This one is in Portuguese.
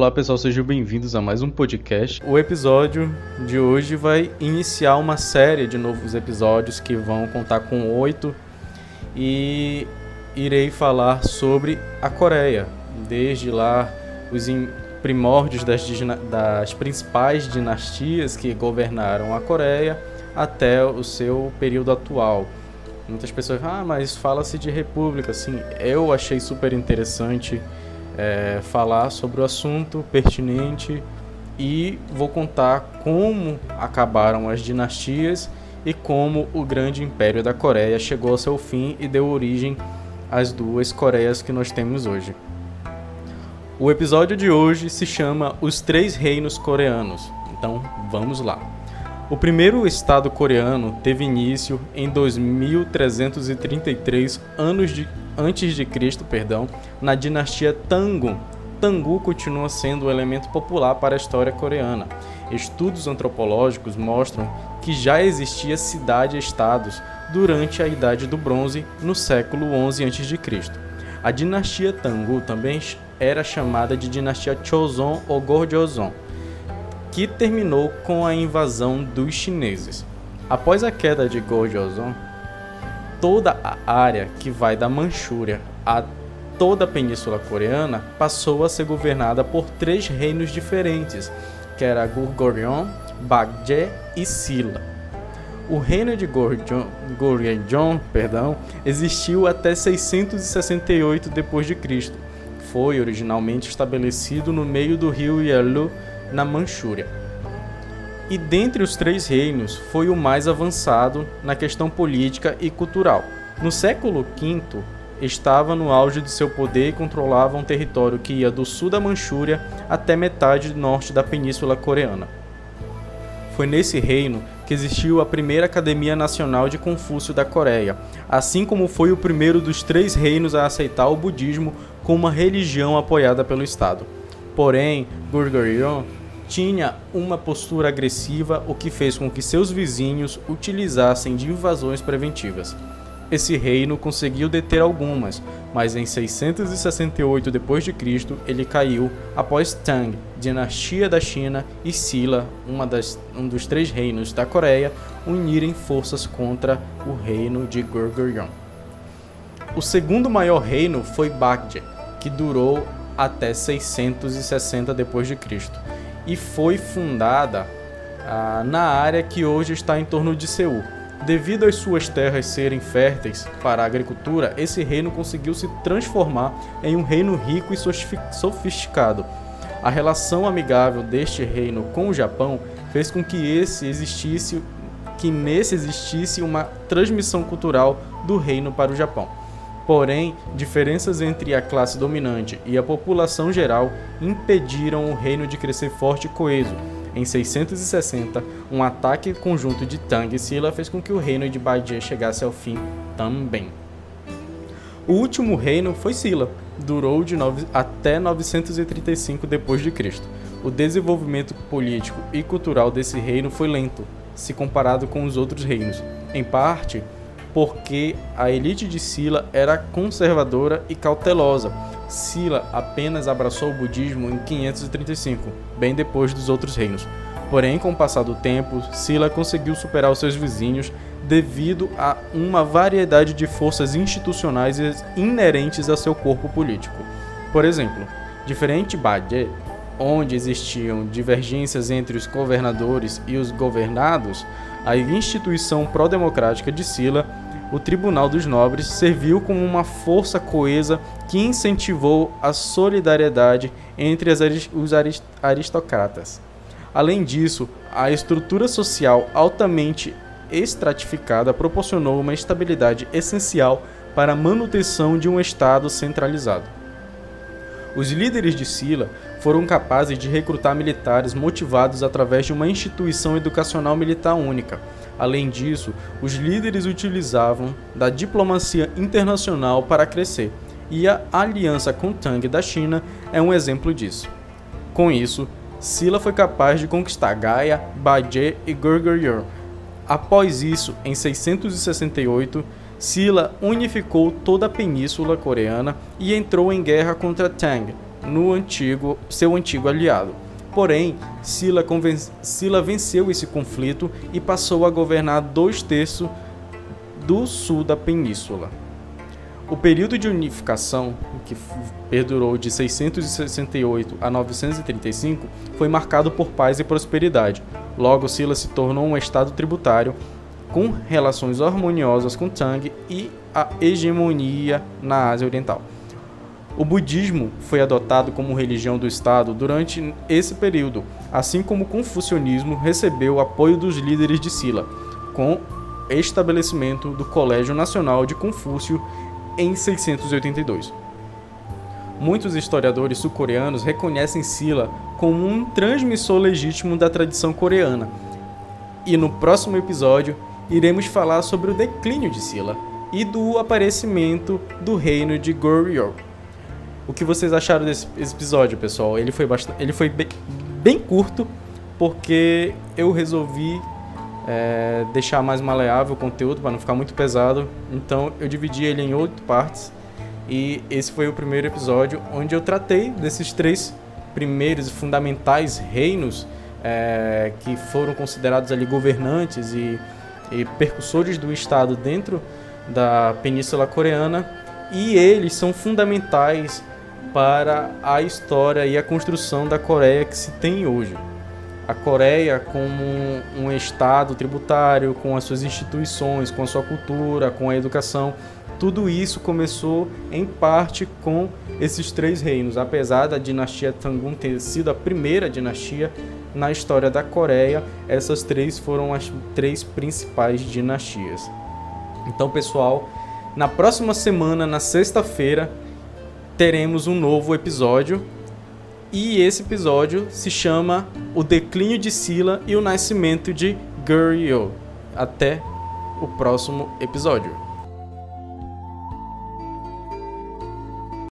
Olá pessoal, sejam bem-vindos a mais um podcast. O episódio de hoje vai iniciar uma série de novos episódios que vão contar com oito e irei falar sobre a Coreia, desde lá os primórdios das, das principais dinastias que governaram a Coreia até o seu período atual. Muitas pessoas, ah, mas fala-se de república. Sim, eu achei super interessante é, falar sobre o assunto pertinente e vou contar como acabaram as dinastias e como o grande império da Coreia chegou ao seu fim e deu origem às duas Coreias que nós temos hoje. O episódio de hoje se chama Os Três Reinos Coreanos. Então, vamos lá. O primeiro estado coreano teve início em 2333 anos de, antes de Cristo, perdão, na dinastia Tangun. Tangu continua sendo um elemento popular para a história coreana. Estudos antropológicos mostram que já existia cidade-estados durante a Idade do Bronze, no século 11 a.C. A dinastia Tangu também era chamada de dinastia Chozon ou Gorjozon que terminou com a invasão dos chineses. Após a queda de Gojoseon, toda a área que vai da Manchúria a toda a Península Coreana passou a ser governada por três reinos diferentes, que era Goryeo, Bagje e Silla. O reino de Goryeo perdão, existiu até 668 d.C. Foi originalmente estabelecido no meio do rio Yalu na Manchúria. E dentre os três reinos, foi o mais avançado na questão política e cultural. No século V, estava no auge de seu poder e controlava um território que ia do sul da Manchúria até metade norte da Península Coreana. Foi nesse reino que existiu a primeira Academia Nacional de Confúcio da Coreia, assim como foi o primeiro dos três reinos a aceitar o budismo como uma religião apoiada pelo Estado. Porém, Goryeo tinha uma postura agressiva, o que fez com que seus vizinhos utilizassem de invasões preventivas. Esse reino conseguiu deter algumas, mas em 668 d.C. ele caiu após Tang, dinastia da China, e Silla, das, um dos três reinos da Coreia, unirem forças contra o reino de Goryeo. O segundo maior reino foi Bagje, que durou até 660 d.C e foi fundada ah, na área que hoje está em torno de Seul. Devido às suas terras serem férteis para a agricultura, esse reino conseguiu se transformar em um reino rico e sofisticado. A relação amigável deste reino com o Japão fez com que esse existisse que nesse existisse uma transmissão cultural do reino para o Japão. Porém, diferenças entre a classe dominante e a população geral impediram o reino de crescer forte e coeso. Em 660, um ataque conjunto de Tang e Silla fez com que o reino de Badia chegasse ao fim também. O último reino foi Silla, durou de até 935 d.C. O desenvolvimento político e cultural desse reino foi lento, se comparado com os outros reinos. Em parte, porque a elite de Sila era conservadora e cautelosa. Sila apenas abraçou o budismo em 535, bem depois dos outros reinos. Porém, com o passar do tempo, Sila conseguiu superar os seus vizinhos devido a uma variedade de forças institucionais inerentes a seu corpo político. Por exemplo, diferente Bade, onde existiam divergências entre os governadores e os governados, a instituição pró-democrática de Sila, o Tribunal dos Nobres, serviu como uma força coesa que incentivou a solidariedade entre os aristocratas. Além disso, a estrutura social altamente estratificada proporcionou uma estabilidade essencial para a manutenção de um Estado centralizado. Os líderes de Sila foram capazes de recrutar militares motivados através de uma instituição educacional militar única. Além disso, os líderes utilizavam da diplomacia internacional para crescer, e a aliança com Tang da China é um exemplo disso. Com isso, Silla foi capaz de conquistar Gaia, Baje e Goryeo. Após isso, em 668, Silla unificou toda a península coreana e entrou em guerra contra Tang, no antigo, seu antigo aliado. Porém, Sila, Sila venceu esse conflito e passou a governar dois terços do sul da península. O período de unificação, que perdurou de 668 a 935, foi marcado por paz e prosperidade. Logo, Sila se tornou um estado tributário com relações harmoniosas com Tang e a hegemonia na Ásia Oriental. O budismo foi adotado como religião do Estado durante esse período, assim como o confucionismo recebeu apoio dos líderes de Sila, com estabelecimento do Colégio Nacional de Confúcio em 682. Muitos historiadores sul-coreanos reconhecem Sila como um transmissor legítimo da tradição coreana. E no próximo episódio iremos falar sobre o declínio de Sila e do aparecimento do reino de Goryeo. O que vocês acharam desse episódio, pessoal? Ele foi, bastante, ele foi bem, bem curto porque eu resolvi é, deixar mais maleável o conteúdo para não ficar muito pesado. Então eu dividi ele em oito partes e esse foi o primeiro episódio onde eu tratei desses três primeiros e fundamentais reinos é, que foram considerados ali governantes e, e percussores do Estado dentro da Península Coreana e eles são fundamentais para a história e a construção da Coreia que se tem hoje a Coreia como um estado tributário, com as suas instituições, com a sua cultura, com a educação. Tudo isso começou em parte com esses três reinos, apesar da dinastia Tangun ter sido a primeira dinastia na história da Coreia, essas três foram as três principais dinastias. Então, pessoal, na próxima semana, na sexta-feira, teremos um novo episódio e esse episódio se chama O Declínio de Sila e o Nascimento de Goryeo. Até o próximo episódio.